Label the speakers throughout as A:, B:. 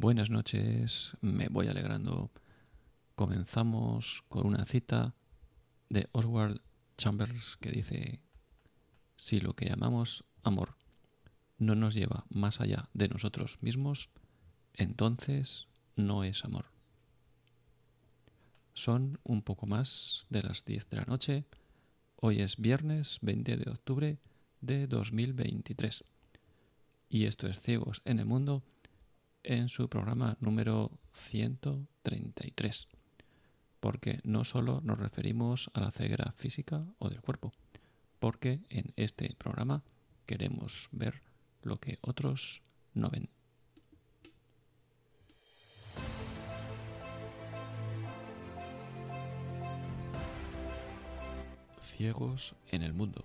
A: buenas noches, me voy alegrando. Comenzamos con una cita de Oswald Chambers que dice, si lo que llamamos amor no nos lleva más allá de nosotros mismos, entonces no es amor. Son un poco más de las 10 de la noche. Hoy es viernes 20 de octubre de 2023. Y esto es Ciegos en el Mundo en su programa número 133. Porque no solo nos referimos a la ceguera física o del cuerpo, porque en este programa queremos ver lo que otros no ven. Ciegos en el mundo.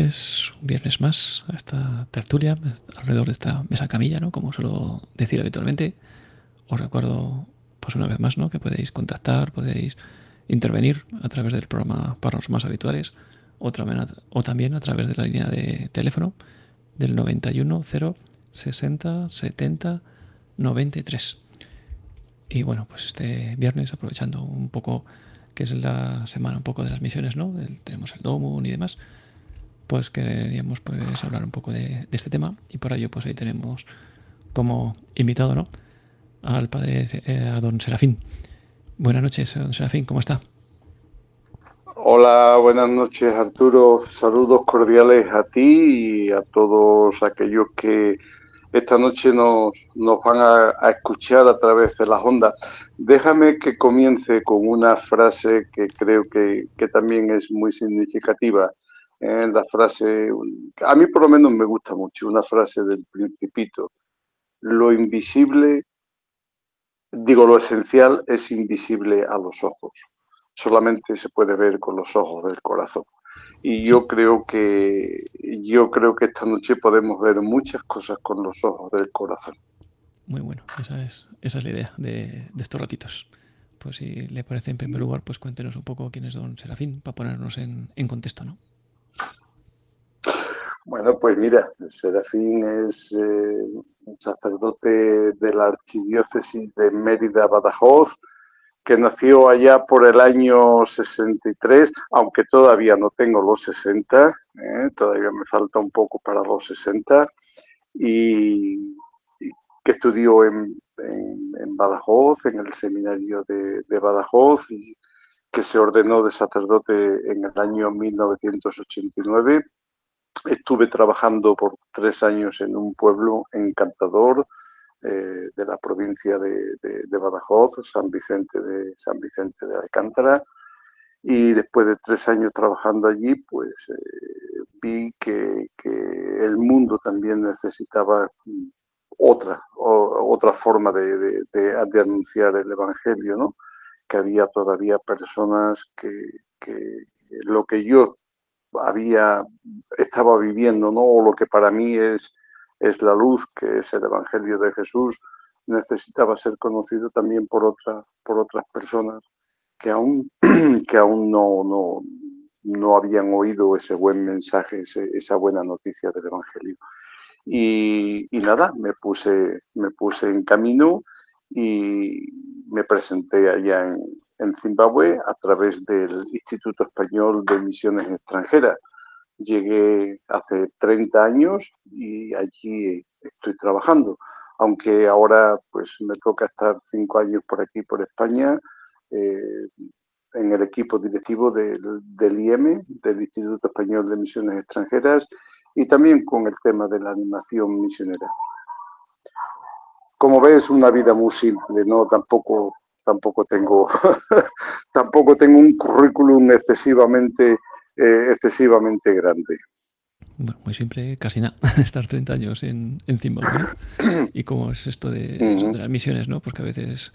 A: Un viernes más, a esta tertulia, alrededor de esta mesa camilla, ¿no? Como suelo decir habitualmente. Os recuerdo, pues una vez más, ¿no? Que podéis contactar, podéis intervenir a través del programa para los más habituales o, o también a través de la línea de teléfono del 91 0 60 70 93. Y bueno, pues este viernes, aprovechando un poco que es la semana un poco de las misiones, ¿no? tenemos el DOMUN y demás pues queríamos pues hablar un poco de, este tema y por ello pues ahí tenemos como invitado ¿no? al padre eh, a don Serafín. Buenas noches, don Serafín, ¿cómo está?
B: Hola, buenas noches Arturo, saludos cordiales a ti y a todos aquellos que esta noche nos, nos van a, escuchar a través de las ondas. Déjame que comience con una frase que creo que, que también es muy significativa en la frase, a mí por lo menos me gusta mucho, una frase del principito, lo invisible, digo, lo esencial es invisible a los ojos, solamente se puede ver con los ojos del corazón. Y yo creo que yo creo que esta noche podemos ver muchas cosas con los ojos del corazón.
A: Muy bueno, esa es, esa es la idea de, estos ratitos. Pues si le parece en primer lugar, pues cuéntenos un poco quién es don Serafín, para ponernos en, en contexto, ¿no?
B: Bueno, pues mira, Serafín es eh, un sacerdote de la archidiócesis de Mérida-Badajoz, que nació allá por el año 63, aunque todavía no tengo los 60, ¿eh? todavía me falta un poco para los 60, y, que estudió en, Badajoz, en el seminario de, de Badajoz, y que se ordenó de sacerdote en el año 1989 Estuve trabajando por tres años en un pueblo encantador eh, de la provincia de, Badajoz, San Vicente de, San Vicente de Alcántara. Y después de tres años trabajando allí, pues eh, vi que, el mundo también necesitaba otra, otra forma de, anunciar el Evangelio, ¿no? que había todavía personas que, que lo que yo había, estaba viviendo, ¿no? O lo que para mí es, es la luz, que es el Evangelio de Jesús, necesitaba ser conocido también por, otra, por otras personas que aún, que aún no, no, no habían oído ese buen mensaje, esa buena noticia del Evangelio. Y, y, nada, me puse, me puse en camino y me presenté allá en, en Zimbabue a través del Instituto Español de Misiones Extranjeras. Llegué hace 30 años y allí estoy trabajando, aunque ahora pues me toca estar cinco años por aquí, por España, eh, en el equipo directivo del, del IEM, del Instituto Español de Misiones Extranjeras, y también con el tema de la animación misionera. como ves, una vida muy simple, ¿no? Tampoco, tampoco tengo, tampoco tengo un currículum excesivamente, eh, excesivamente grande.
A: Bueno, muy simple, casi nada, estar 30 años en, en Zimbabue. ¿Y cómo es esto de, de, las misiones, no? Porque a veces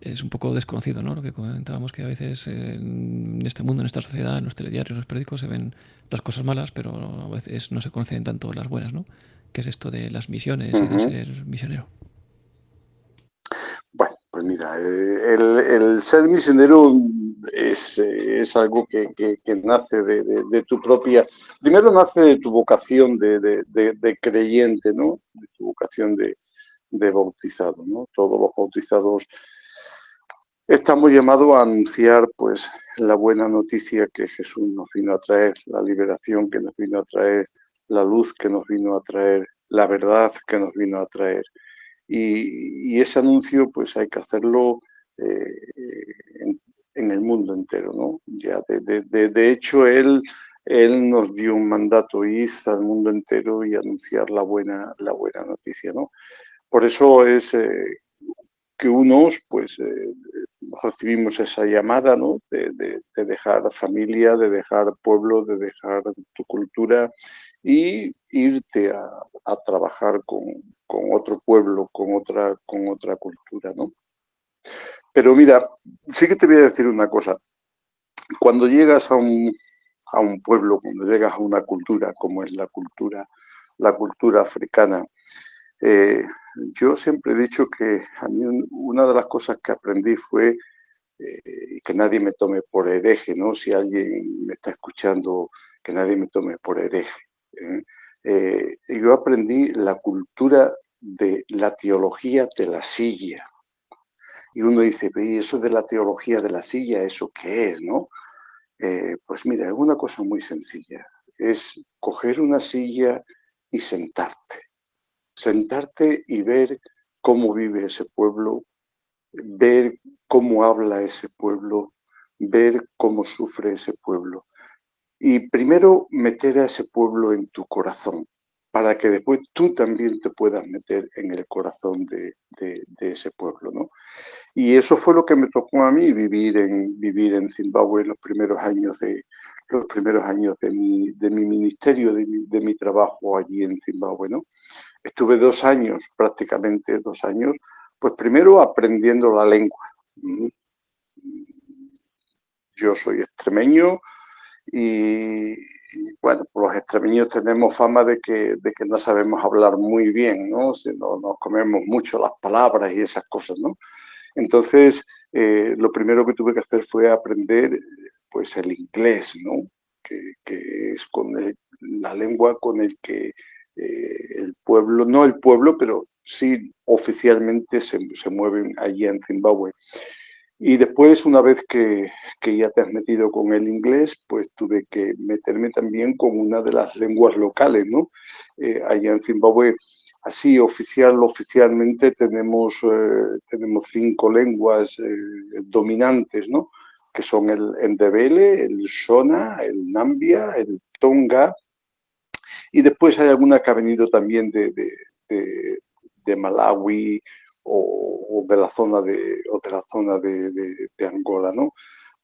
A: es un poco desconocido, ¿no? Lo que comentábamos que a veces en este mundo, en esta sociedad, en los telediarios, en los periódicos se ven las cosas malas, pero a veces no se conocen tanto las buenas, ¿no? ¿Qué es esto de las misiones y de ser misionero?
B: Pues mira, eh, el, ser misionero es, es algo que, nace de, tu propia, primero nace de tu vocación de, creyente, ¿no? De tu vocación de, bautizado, ¿no? Todos los bautizados Estamos llamados a anunciar pues la buena noticia que Jesús nos vino a traer, la liberación que nos vino a traer, la luz que nos vino a traer, la verdad que nos vino a traer. Y, ese anuncio pues hay que hacerlo eh, en, el mundo entero, ¿no? Ya de, hecho él, él nos dio un mandato, ir al mundo entero y anunciar la buena, la buena noticia, ¿no? Por eso es eh, que unos pues eh, recibimos esa llamada ¿no? de, dejar familia, de dejar pueblo, de dejar tu cultura y irte a, trabajar con, otro pueblo, con otra, con otra cultura. ¿no? Pero mira, sí que te voy a decir una cosa. Cuando llegas a un, a un pueblo, cuando llegas a una cultura como es la cultura, la cultura africana, eh, yo siempre he dicho que a mí una de las cosas que aprendí fue eh, que nadie me tome por hereje, ¿no? Si alguien me está escuchando, que nadie me tome por hereje. ¿eh? Eh, yo aprendí la cultura de la teología de la silla. Y uno dice, ¿y eso de la teología de la silla, eso qué es, no? pues mira, es una cosa muy sencilla. Es coger una silla y sentarte. Sentarte y ver cómo vive ese pueblo, ver cómo habla ese pueblo, ver cómo sufre ese pueblo. Y primero meter a ese pueblo en tu corazón, para que después tú también te puedas meter en el corazón de, ese pueblo. ¿no? Y eso fue lo que me tocó a mí vivir en, vivir en Zimbabue los primeros años de, los primeros años de mi, de mi ministerio, de mi, de mi trabajo allí en Zimbabue. ¿no? Estuve dos años, prácticamente dos años, pues primero aprendiendo la lengua. Mm. Yo soy extremeño y, bueno, los extremeños tenemos fama de que, de que no sabemos hablar muy bien, ¿no? nos comemos mucho las palabras y esas cosas, ¿no? Entonces, eh, lo primero que tuve que hacer fue aprender pues el inglés, ¿no? Que, es con la lengua con el que eh, el pueblo, no el pueblo, pero sí oficialmente se, mueven allí en Zimbabue. Y después, una vez que, ya te has metido con el inglés, pues tuve que meterme también con una de las lenguas locales, ¿no? Eh, allá en Zimbabue, así oficial, oficialmente tenemos, eh, tenemos cinco lenguas eh, dominantes, ¿no? Que son el Ndebele, el Shona, el Nambia, el Tonga, y después hay alguna que ha venido también de, de Malawi o, de la zona de, o de, la zona de, Angola, ¿no?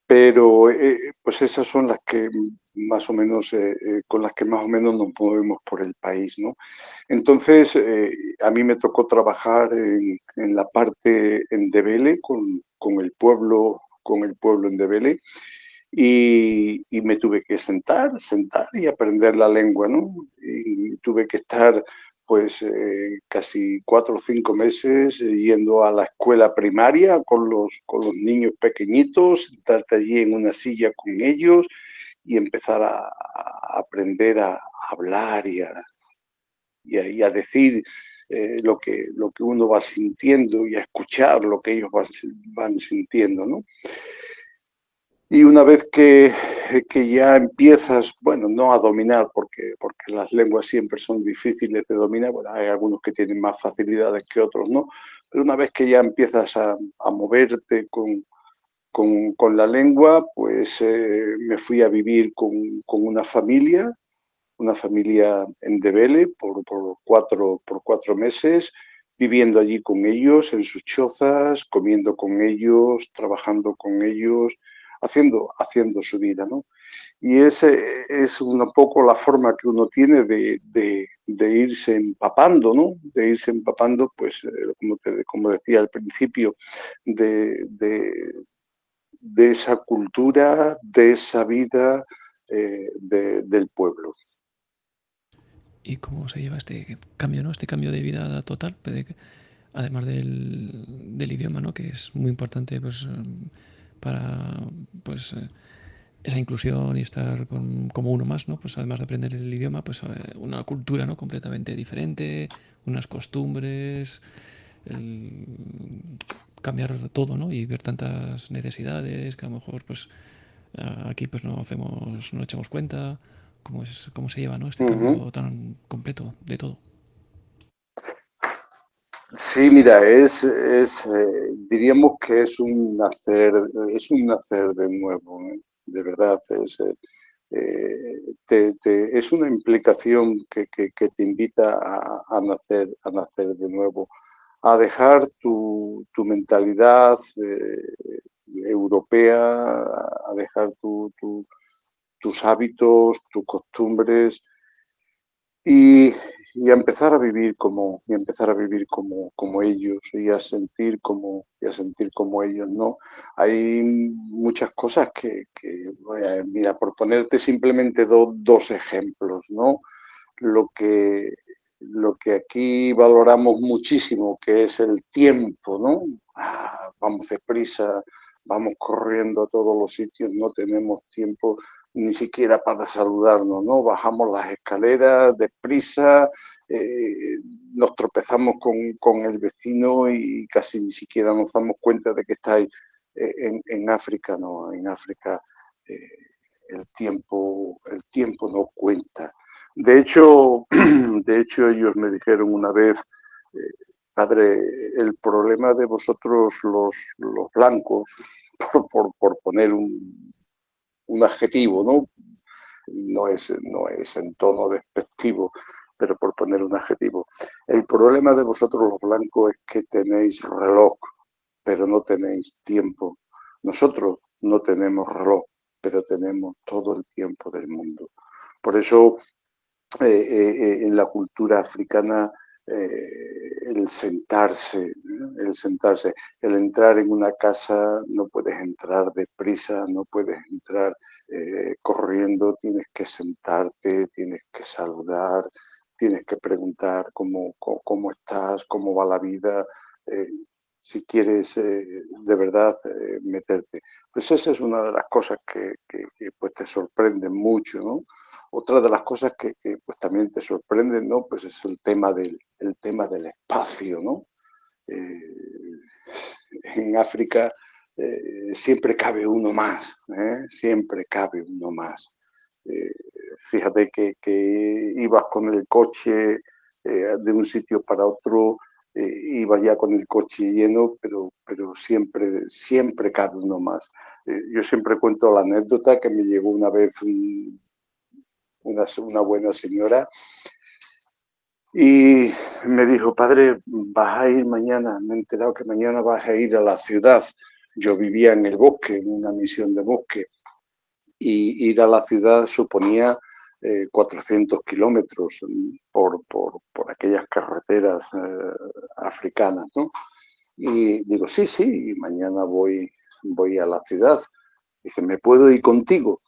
B: Pero eh, pues esas son las que más o menos, eh, eh, con las que más o menos nos movemos por el país, ¿no? Entonces, a mí me tocó trabajar en, la parte en Debele, con, con, el pueblo, con el pueblo en Debele, y, y, me tuve que sentar, sentar y aprender la lengua, ¿no? Y tuve que estar pues eh, casi cuatro o cinco meses yendo a la escuela primaria con los, con los niños pequeñitos, sentarte allí en una silla con ellos y empezar a, aprender a, hablar y a, y a, decir eh, lo, que, lo que uno va sintiendo y a escuchar lo que ellos van, van sintiendo, ¿no? Y una vez que, ya empiezas, bueno, no a dominar, porque, porque las lenguas siempre son difíciles de dominar, bueno, hay algunos que tienen más facilidades que otros, ¿no? Pero una vez que ya empiezas a, moverte con, con, la lengua, pues eh, me fui a vivir con, una familia, una familia en Debele por, por, cuatro, por cuatro meses, viviendo allí con ellos, en sus chozas, comiendo con ellos, trabajando con ellos, haciendo, haciendo su vida, ¿no? Y ese es un poco la forma que uno tiene de, irse empapando, ¿no? De irse empapando, pues, eh, como, como decía al principio, de, esa cultura, de esa vida eh, del pueblo.
A: ¿Y cómo se lleva este cambio, ¿no? Este cambio de vida total, además del, del idioma, ¿no? Que es muy importante, pues, para, pues eh, esa inclusión y estar como uno más, ¿no? Pues además de aprender el idioma, pues eh, una cultura, ¿no? Completamente diferente, unas costumbres, cambiar todo, ¿no? Y ver tantas necesidades que a lo mejor, pues aquí pues no hacemos, no echamos cuenta, cómo es, cómo se lleva, ¿no? Este cambio tan completo de todo.
B: Sí, mira, es, es eh, diríamos que es un nacer, es un nacer de nuevo. ¿eh? de verdad, es, eh, es una implicación que, te invita a, nacer, a nacer de nuevo, a dejar tu, mentalidad eh, europea, a dejar tus hábitos, tus costumbres y, y a empezar a vivir como y empezar a vivir como, como ellos y a sentir como y a sentir como ellos no hay muchas cosas que, mira por ponerte simplemente dos ejemplos no lo que lo que aquí valoramos muchísimo que es el tiempo no ah, vamos deprisa vamos corriendo a todos los sitios no tenemos tiempo ni siquiera para saludarnos, ¿no? Bajamos las escaleras deprisa, eh, nos tropezamos con, el vecino y casi ni siquiera nos damos cuenta de que está eh, en, en, África, ¿no? En África eh, el, tiempo, el tiempo no cuenta. De hecho, de hecho, ellos me dijeron una vez, padre, el problema de vosotros los, los blancos, por, por poner un, un adjetivo, ¿no? No es, no es en tono despectivo, pero por poner un adjetivo. El problema de vosotros los blancos es que tenéis reloj, pero no tenéis tiempo. Nosotros no tenemos reloj, pero tenemos todo el tiempo del mundo. Por eso eh, eh, eh, en la cultura africana el sentarse, el sentarse, el entrar en una casa, no puedes entrar deprisa, no puedes entrar eh, corriendo, tienes que sentarte, tienes que saludar, tienes que preguntar cómo, cómo, estás, cómo va la vida, eh, si quieres eh, de verdad meterte. Pues esa es una de las cosas que, pues te sorprende mucho, ¿no? Otra de las cosas que, pues también te sorprende, ¿no? Pues es el tema del, el tema del espacio, ¿no? en África eh, siempre cabe uno más, ¿eh? siempre cabe uno más. Eh, fíjate que, ibas con el coche de un sitio para otro, ibas ya con el coche lleno, pero, pero siempre, siempre cabe uno más. yo siempre cuento la anécdota que me llegó una vez una, una buena señora y me dijo, padre, vas a ir mañana, me he enterado que mañana vas a ir a la ciudad. Yo vivía en el bosque, en una misión de bosque, y ir a la ciudad suponía 400 eh, kilómetros por, por, por, aquellas carreteras eh, africanas, ¿no? Y digo, sí, sí, mañana voy, voy a la ciudad. Dice, ¿me puedo ir contigo?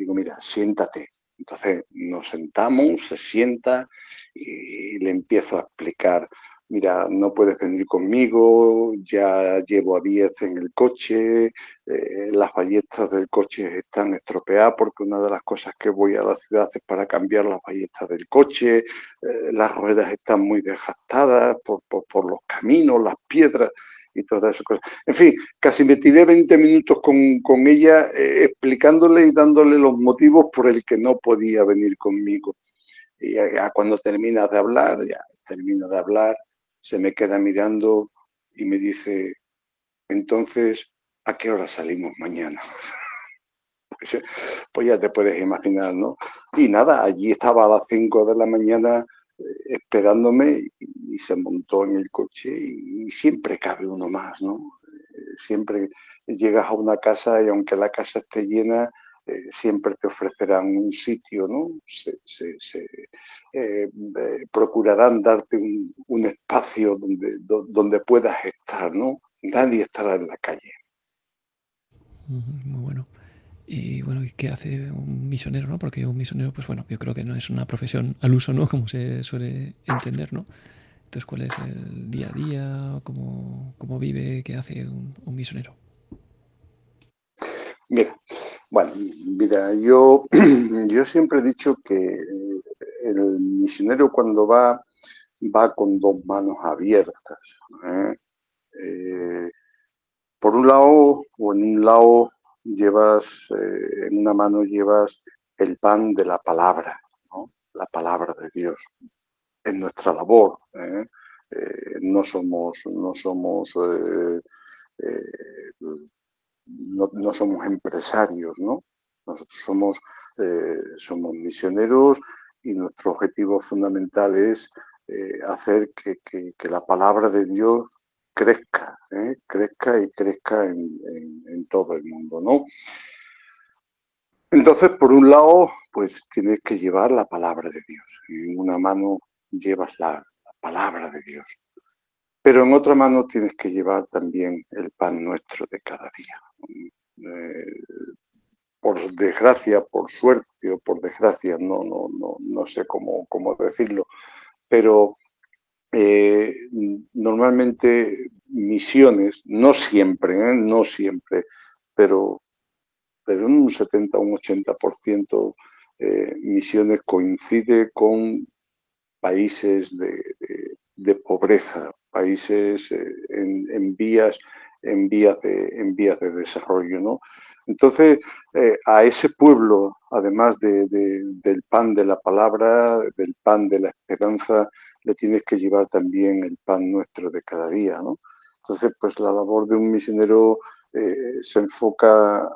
B: Digo, mira, siéntate. Entonces nos sentamos, se sienta y le empiezo a explicar mira, no puedes venir conmigo, ya llevo a 10 en el coche, eh, las ballestas del coche están estropeadas porque una de las cosas que voy a la ciudad es para cambiar las ballestas del coche, eh, las ruedas están muy desgastadas por, los caminos, las piedras y todas esas cosas. En fin, casi me tiré 20 minutos con, ella eh, explicándole y dándole los motivos por el que no podía venir conmigo. Y ya cuando termina de hablar, ya termina de hablar, se me queda mirando y me dice, entonces, ¿a qué hora salimos mañana? pues ya te puedes imaginar, ¿no? Y nada, allí estaba a las 5 de la mañana esperándome y, se montó en el coche y, siempre cabe uno más, ¿no? siempre llegas a una casa y aunque la casa esté llena, siempre te ofrecerán un sitio, ¿no? Se, procurarán darte un, espacio donde, donde puedas estar, ¿no? Nadie estará en la calle.
A: Muy bueno. Y bueno, ¿qué hace un misionero, no? Porque un misionero, pues bueno, yo creo que no es una profesión al uso, ¿no? Como se suele entender, ¿no? Entonces, ¿cuál es el día a día? ¿Cómo, cómo vive? ¿Qué hace un, misionero?
B: Mira, bueno, mira, yo, yo siempre he dicho que el misionero cuando va, va con dos manos abiertas. ¿eh? Eh, por un lado, o en un lado llevas, eh, en una mano llevas el pan de la palabra, la palabra de Dios. Es nuestra labor. ¿eh? Eh, no somos, no somos, no, somos empresarios, ¿no? Nosotros somos, somos misioneros y nuestro objetivo fundamental es hacer que, que la palabra de Dios crezca, ¿eh? crezca y crezca en, todo el mundo, ¿no? Entonces, por un lado, pues tienes que llevar la palabra de Dios. En una mano llevas la, palabra de Dios. Pero en otra mano tienes que llevar también el pan nuestro de cada día. Eh, por desgracia, por suerte o por desgracia, no, no, no, no sé cómo, cómo decirlo, pero eh, normalmente misiones, no siempre, ¿eh? no siempre, pero, pero en un 70 o un 80% eh, misiones coincide con países de, pobreza, países en, en, vías, en, vías de, en vías de desarrollo. ¿no? Entonces, eh, a ese pueblo, además del pan de la palabra, del pan de la esperanza, le tienes que llevar también el pan nuestro de cada día, ¿no? Entonces, pues la labor de un misionero eh, se enfoca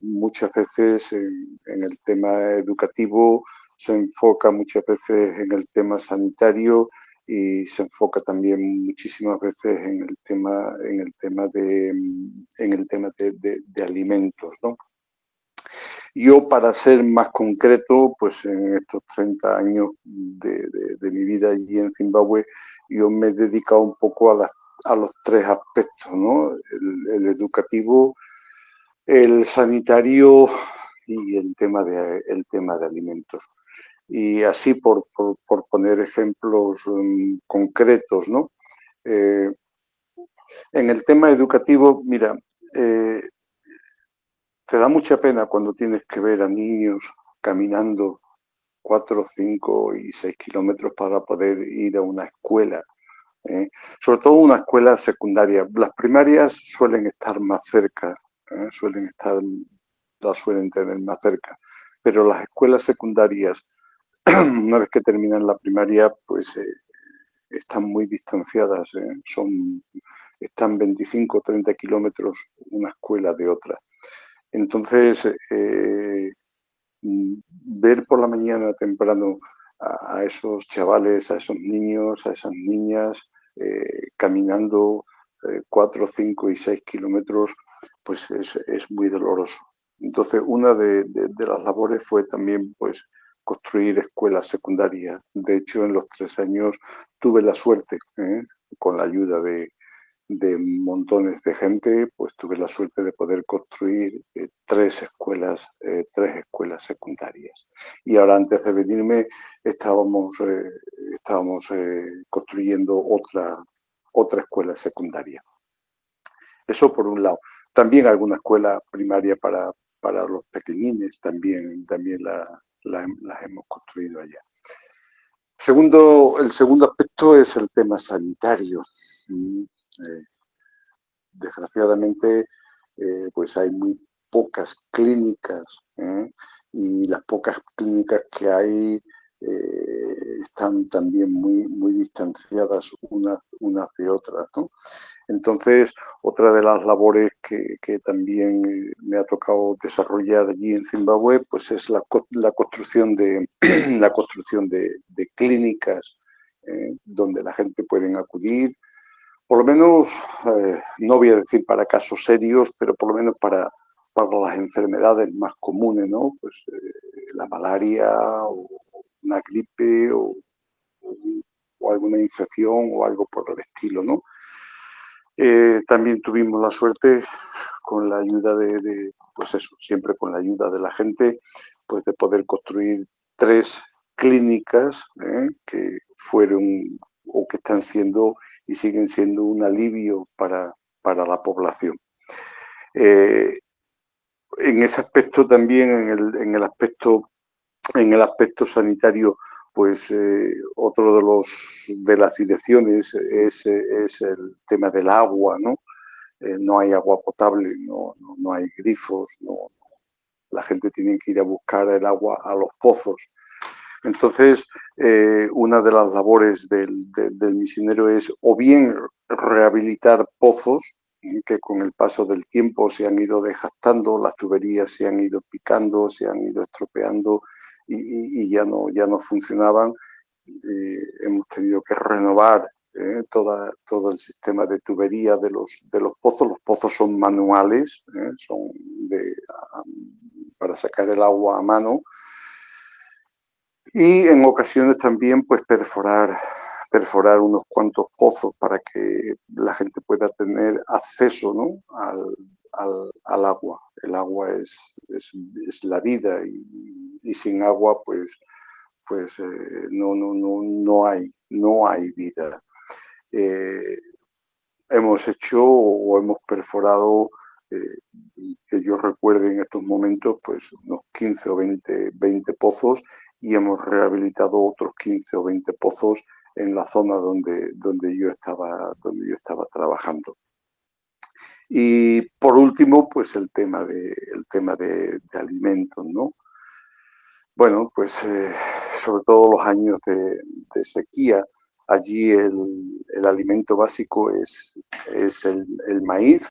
B: muchas veces en, el tema educativo, se enfoca muchas veces en el tema sanitario y se enfoca también muchísimas veces en el tema, en el tema de, en el tema de, alimentos. ¿no? Yo, para ser más concreto, pues en estos 30 años de, mi vida allí en Zimbabue, yo me he dedicado un poco a, a los tres aspectos, ¿no? el, educativo, el sanitario y el tema de, el tema de alimentos. Y así por, poner ejemplos um, concretos, ¿no? Eh, en el tema educativo, mira, eh, te da mucha pena cuando tienes que ver a niños caminando cuatro, cinco y seis kilómetros para poder ir a una escuela. ¿eh? Sobre todo una escuela secundaria. Las primarias suelen estar más cerca, suelen estar, las suelen tener más cerca. Pero las escuelas secundarias una vez que terminan la primaria, pues eh, están muy distanciadas, ¿eh? son, están 25 o 30 kilómetros una escuela de otra. Entonces, eh, ver por la mañana temprano a, esos chavales, a esos niños, a esas niñas, caminando 4, 5 y 6 kilómetros, pues es, muy doloroso. Entonces, una de, de, las labores fue también, pues, construir escuelas secundarias. De hecho, en los tres años tuve la suerte, ¿eh? con la ayuda de, montones de gente, pues tuve la suerte de poder construir eh, tres escuelas, eh, tres escuelas secundarias. Y ahora antes de venirme estábamos, estábamos construyendo otra, otra escuela secundaria. Eso por un lado. También alguna escuela primaria para, para los pequeñines, también, también la, las hemos construido allá. Segundo, el segundo aspecto es el tema sanitario. Mm, eh, desgraciadamente, eh, pues hay muy pocas clínicas ¿eh? y las pocas clínicas que hay están también muy, muy distanciadas unas una de otras. ¿no? Entonces, otra de las labores que, también me ha tocado desarrollar allí en Zimbabue, pues es la, construcción de la construcción de, clínicas ¿eh? donde la gente puede acudir, por lo menos, eh, no voy a decir para casos serios, pero por lo menos para, para las enfermedades más comunes, ¿no? Pues la malaria o una gripe o, o, alguna infección o algo por el estilo, ¿no? También tuvimos la suerte con la ayuda de, pues eso, siempre con la ayuda de la gente, pues de poder construir tres clínicas ¿eh? que fueron o que están siendo y siguen siendo un alivio para, para la población. Eh, en ese aspecto también, en el, en el, aspecto, en el aspecto sanitario, pues eh, otro de los de las direcciones es, es el tema del agua, ¿no? no hay agua potable, no, no, hay grifos, no, la gente tiene que ir a buscar el agua a los pozos. Entonces, eh, una de las labores del, misionero es o bien rehabilitar pozos que con el paso del tiempo se han ido desgastando, las tuberías se han ido picando, se han ido estropeando y, ya, no, ya no funcionaban. Eh, hemos tenido que renovar eh, toda, todo el sistema de tubería de los, de los pozos. Los pozos son manuales, son de, para sacar el agua a mano y en ocasiones también pues perforar, perforar unos cuantos pozos para que la gente pueda tener acceso ¿no? al, al, agua. El agua es, es, la vida y, sin agua pues, pues eh, no, no, no, no, hay, no hay vida. Eh, hemos hecho o hemos perforado eh, que yo recuerde en estos momentos, pues unos 15 o 20, 20 pozos y hemos rehabilitado otros 15 o 20 pozos en la zona donde, donde, yo, estaba, donde yo estaba trabajando. Y por último, pues el tema de, el tema de, alimentos, ¿no? Bueno, pues eh, sobre todo los años de, sequía, allí el, el, alimento básico es, es el, el maíz,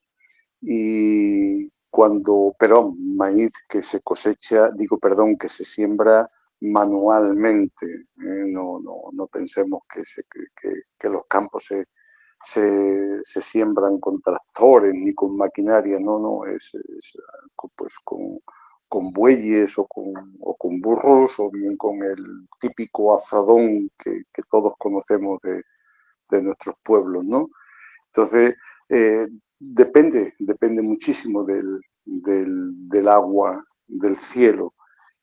B: y cuando, pero maíz que se cosecha, digo, perdón, que se siembra manualmente, ¿eh? no, no, no, pensemos que, se, que, los campos se, se, siembran con tractores ni con maquinaria, no, no, es, pues con, con, bueyes o con, o con, burros o bien con el típico azadón que, que todos conocemos de, de, nuestros pueblos, ¿no? Entonces, eh, depende, depende muchísimo del, del, agua, del cielo.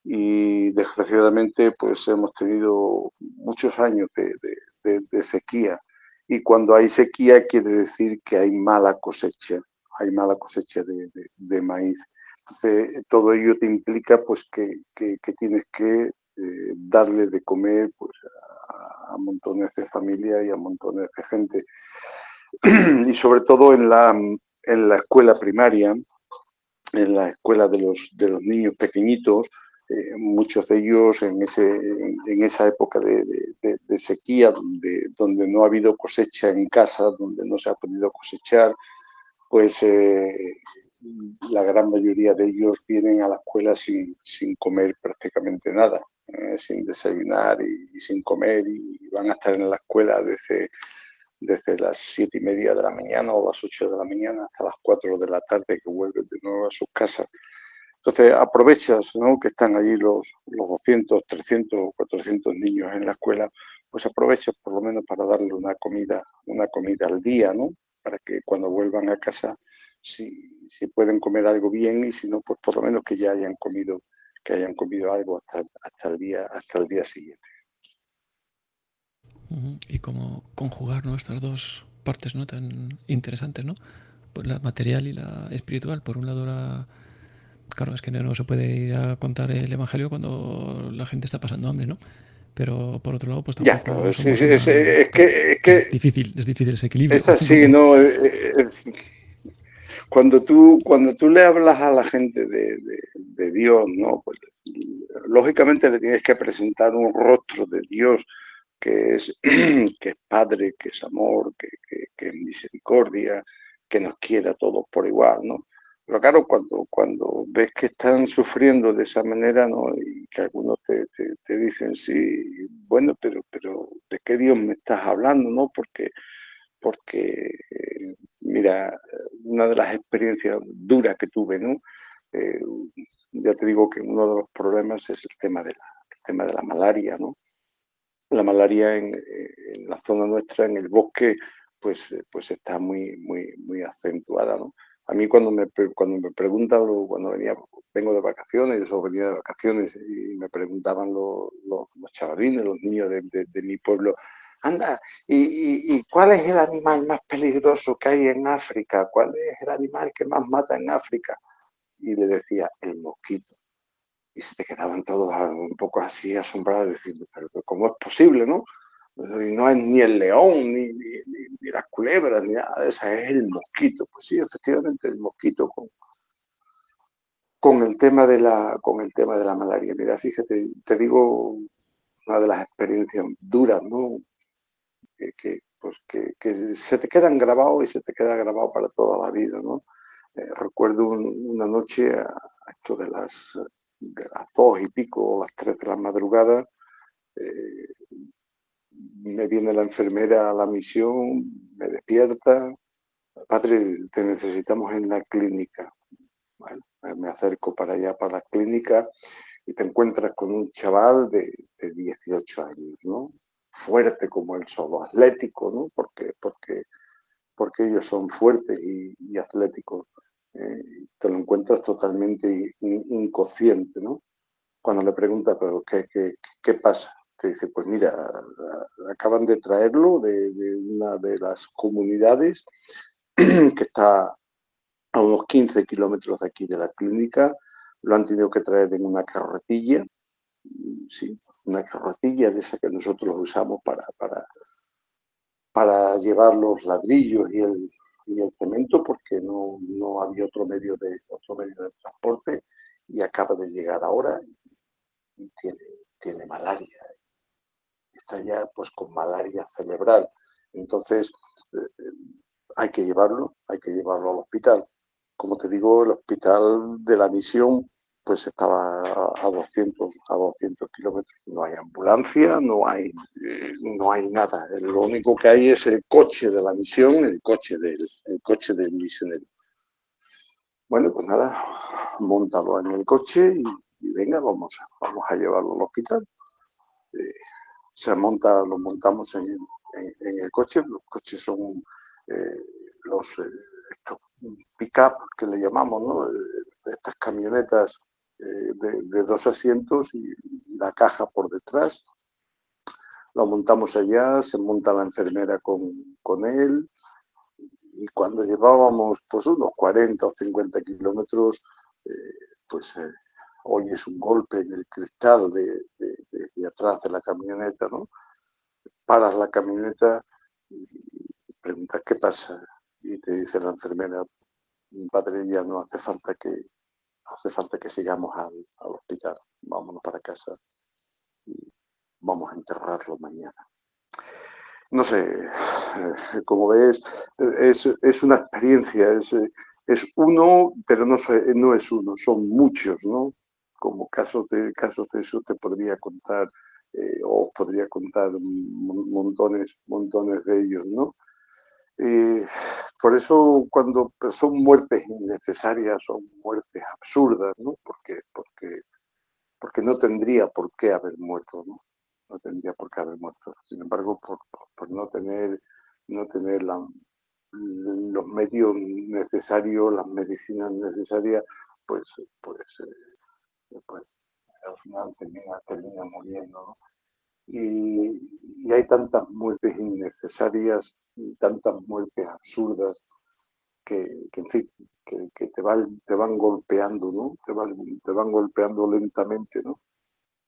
B: Y desgraciadamente, pues hemos tenido muchos años de, sequía. Y cuando hay sequía quiere decir que hay mala cosecha, hay mala cosecha de, maíz. Entonces, todo ello te implica pues que, tienes que eh, darle de comer pues, a, a montones de familias y a montones de gente. y sobre todo en la, en la escuela primaria, en la escuela de los, de los niños pequeñitos, eh, muchos de ellos en, ese, en, esa época de, de, sequía, donde, donde no ha habido cosecha en casa, donde no se ha podido cosechar, pues eh, la gran mayoría de ellos vienen a la escuela sin, sin comer prácticamente nada, eh, sin desayunar y, y, sin comer y van a estar en la escuela desde desde las siete y media de la mañana o las 8 de la mañana hasta las 4 de la tarde que vuelven de nuevo a sus casas. Entonces aprovechas ¿no? que están allí los, los 200, 300 o 400 niños en la escuela, pues aprovechas por lo menos para darle una comida, una comida al día, ¿no? Para que cuando vuelvan a casa, si, si pueden comer algo bien y si no, pues por lo menos que ya hayan comido, que hayan comido algo hasta, hasta, el, día, hasta el día siguiente.
A: Y cómo conjugar ¿no? estas dos partes ¿no? tan interesantes, ¿no? Pues la material y la espiritual. Por un lado, la... claro, es que no se puede ir a contar el Evangelio cuando la gente está pasando hambre, ¿no? Pero por otro lado, pues tampoco
B: es, que,
A: difícil, es difícil ese equilibrio.
B: Es así, ¿no? Eh, eh, cuando tú, cuando tú le hablas a la gente de, de Dios, ¿no? Pues lógicamente le tienes que presentar un rostro de Dios que es, que es Padre, que es amor, que, que, es misericordia, que nos quiere a todos por igual, ¿no? Pero claro, cuando, cuando ves que están sufriendo de esa manera, ¿no? Y que algunos te, te, dicen, sí, bueno, pero, pero, ¿de qué Dios me estás hablando? ¿no? Porque, porque mira, una de las experiencias duras que tuve, ¿no? Eh, ya te digo que uno de los problemas es el tema de la, tema de la malaria, ¿no? La malaria en, en, la zona nuestra, en el bosque, pues, pues está muy, muy, muy acentuada, ¿no? A mí cuando me, cuando me preguntan, cuando venía, vengo de vacaciones o venía de vacaciones y me preguntaban los, los, chavalines, los niños de, de, mi pueblo, anda, ¿y, y, cuál es el animal más peligroso que hay en África? ¿Cuál es el animal que más mata en África? Y le decía, el mosquito. Y se te quedaban todos un poco así asombrados diciendo, pero ¿cómo es posible, no? No es ni el león, ni, ni, las culebras, ni nada de eso, es el mosquito. Pues sí, efectivamente, el mosquito con, con, el, tema de la, con el tema de la malaria. Mira, fíjate, te digo una de las experiencias duras, ¿no? Que, pues que, se te quedan grabados y se te queda grabado para toda la vida, ¿no? Eh, recuerdo una noche a, esto las, de las dos y pico, las tres de la madrugada, me viene la enfermera a la misión, me despierta, padre, te necesitamos en la clínica. Bueno, me acerco para allá, para la clínica, y te encuentras con un chaval de, 18 años, ¿no? Fuerte como el solo, atlético, ¿no? Porque, porque, porque ellos son fuertes y, atléticos. Eh, te lo encuentras totalmente inconsciente, ¿no? Cuando le preguntas, pero ¿qué, qué, qué pasa? Dice, pues mira, acaban de traerlo de, una de las comunidades que está a unos 15 kilómetros de aquí de la clínica, lo han tenido que traer en una carretilla, sí, una carretilla de esa que nosotros usamos para, para, para llevar los ladrillos y el, y el cemento porque no, no, había otro medio, de, otro medio de transporte y acaba de llegar ahora y tiene, tiene malaria está ya pues con malaria cerebral. Entonces, eh, hay que llevarlo, hay que llevarlo al hospital. Como te digo, el hospital de la misión pues estaba a 200, a 200 kilómetros. No hay ambulancia, no hay, eh, no hay nada. Lo único que hay es el coche de la misión, el coche del, el coche del misionero. Bueno, pues nada, montalo en el coche y, venga, vamos, vamos a llevarlo al hospital. Eh, se monta, lo montamos en, el coche, los coches son eh, los eh, pick-up que le llamamos, ¿no? Eh, estas camionetas de, dos asientos y la caja por detrás. Lo montamos allá, se monta la enfermera con, con él y cuando llevábamos pues unos 40 o 50 kilómetros, pues hoy es un golpe en el cristal de, de, atrás de la camioneta, ¿no? Paras la camioneta y preguntas qué pasa y te dice la enfermera, padre, ya no hace falta que hace falta que sigamos al, hospital, vámonos para casa y vamos a enterrarlo mañana. No sé, como ves, es, es una experiencia, es, es uno, pero no, no es uno, son muchos, ¿no? Como casos de, casos de eso te podría contar, eh, o podría contar montones, montones de ellos, ¿no? Eh, por eso cuando son muertes innecesarias, son muertes absurdas, ¿no? Porque, porque, porque no tendría por qué haber muerto, ¿no? No tendría por qué haber muerto. Sin embargo, por, por no tener, no tener los medios necesarios, las medicinas necesarias, pues, pues eh, pues al final termina, termina muriendo. Y, hay tantas muertes innecesarias y tantas muertes absurdas que, fin, que, te, van, te van golpeando, ¿no? Te van, te van golpeando lentamente, ¿no?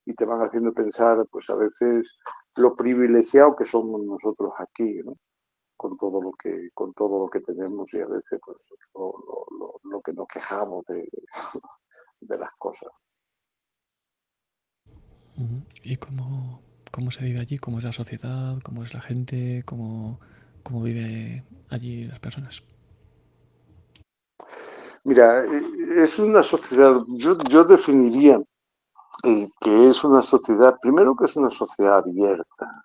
B: Y te van haciendo pensar, pues a veces, lo privilegiado que somos nosotros aquí, ¿no? Con todo lo que, con todo lo que tenemos y a veces pues, lo, que nos quejamos de, de las cosas.
A: ¿Y cómo, cómo se vive allí? ¿Cómo es la sociedad? ¿Cómo es la gente? ¿Cómo, cómo vive allí las personas?
B: Mira, eh, es una sociedad, yo, yo definiría eh, que es una sociedad, primero que es una sociedad abierta,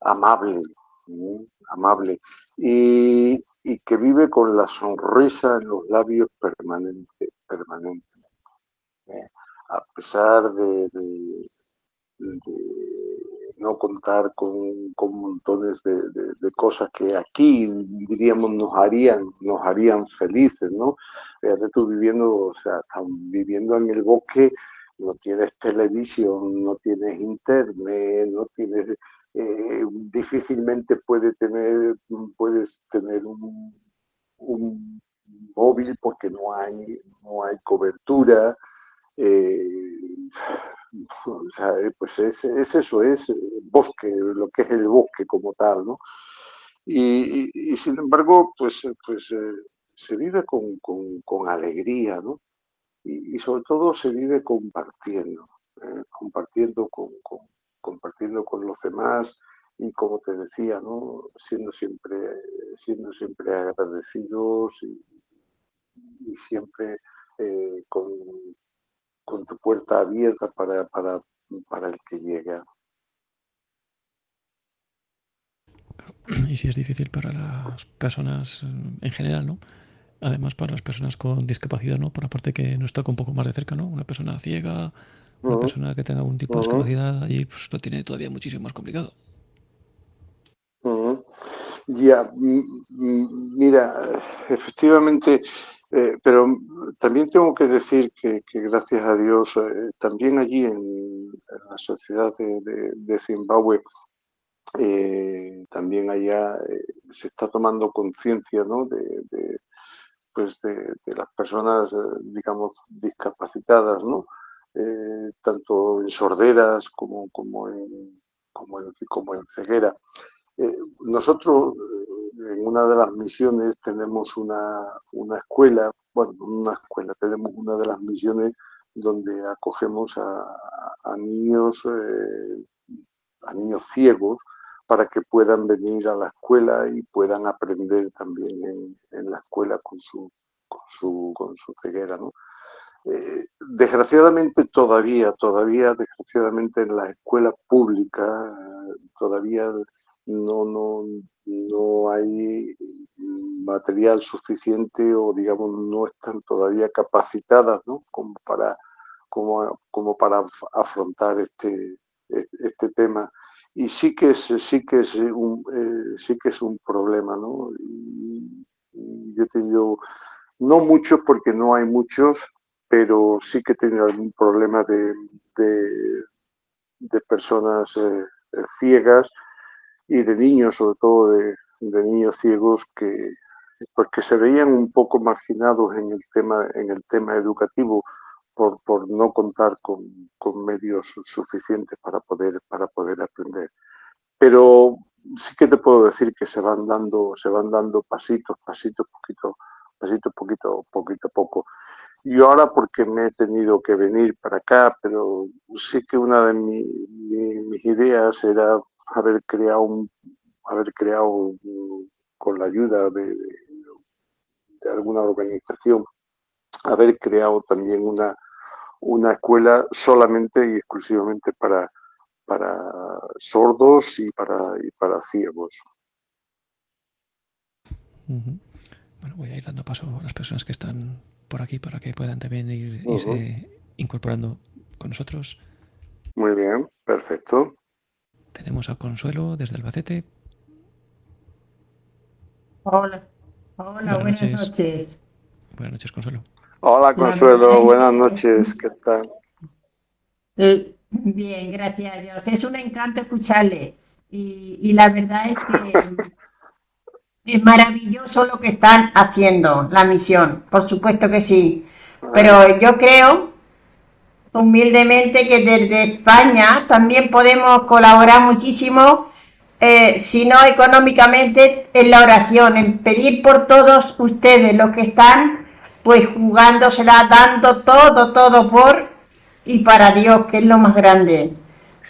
B: amable, amable, y, que vive con la sonrisa en los labios permanente, permanentemente. ¿eh? A pesar de, no contar con, montones de, cosas que aquí, diríamos, nos harían, nos harían felices, ¿no? Fíjate tú viviendo, o sea, viviendo en el bosque, no tienes televisión, no tienes internet, no tienes, eh, difícilmente puede tener, puedes tener un, un móvil porque no hay, no hay cobertura, eh, o sea, eh, pues es, eso, es bosque, lo que es el bosque como tal, ¿no? Y, sin embargo, pues, pues eh, se vive con, alegría, ¿no? Y, sobre todo se vive compartiendo, compartiendo con, compartiendo con los demás y como te decía, ¿no? Siendo siempre, siendo siempre agradecidos y, siempre con, con tu puerta abierta para, para, para el que llega.
A: Y si es difícil para las personas en general, ¿no? Además para las personas con discapacidad, ¿no? Por la parte que nos toca un poco más de cerca, ¿no? Una persona ciega, una persona que tenga algún tipo de discapacidad, allí pues, lo tiene todavía muchísimo más complicado.
B: Ya, mira, efectivamente, eh, pero también tengo que decir que, gracias a Dios, eh, también allí en, la sociedad de, Zimbabue, eh, también allá se está tomando conciencia ¿no? de, pues de, las personas, digamos, discapacitadas, ¿no? tanto en sorderas como, como, en, como, en, como en ceguera. nosotros en una de las misiones tenemos una, escuela, bueno, una escuela, tenemos una de las misiones donde acogemos a, niños, eh, a niños ciegos para que puedan venir a la escuela y puedan aprender también en, la escuela con su, con su, con su ceguera. ¿no? Eh, desgraciadamente todavía, todavía, desgraciadamente en la escuela pública, todavía no, no, no hay material suficiente o digamos no están todavía capacitadas como para como, como para afrontar este, e, este tema y sí que es sí que es un eh, sí que es un problema ¿no? yo he tenido no muchos porque no hay muchos pero sí que he tenido algún problema de, de, personas eh, ciegas y de niños, sobre todo de, niños ciegos que porque se veían un poco marginados en el tema, en el tema educativo por, por no contar con, medios suficientes para poder, para poder aprender. Pero sí que te puedo decir que se van dando, se van dando pasitos, pasitos, poquito, pasitos, poquito, poquito a poco. Y ahora porque me he tenido que venir para acá, pero sí que una de mis ideas era haber creado, un, haber creado con la ayuda de, alguna organización, haber creado también una, una escuela solamente y exclusivamente para, para sordos y para, y para ciegos.
A: Bueno, voy a ir dando paso a las personas que están por aquí para que puedan también ir, irse incorporando con nosotros.
B: Muy bien, perfecto.
A: Tenemos a Consuelo desde Albacete.
C: Hola, hola, buenas, noches.
A: Buenas noches, Consuelo.
B: Hola, Consuelo, buenas noches, ¿qué tal?
C: Eh, bien, gracias a Dios. Es un encanto escucharle y, y la verdad es que es maravilloso lo que están haciendo, la misión, por supuesto que sí. Pero yo creo humildemente que desde España también podemos colaborar muchísimo, eh, si no económicamente, en la oración, en pedir por todos ustedes, los que están pues jugándosela, dando todo, todo por y para Dios, que es lo más grande.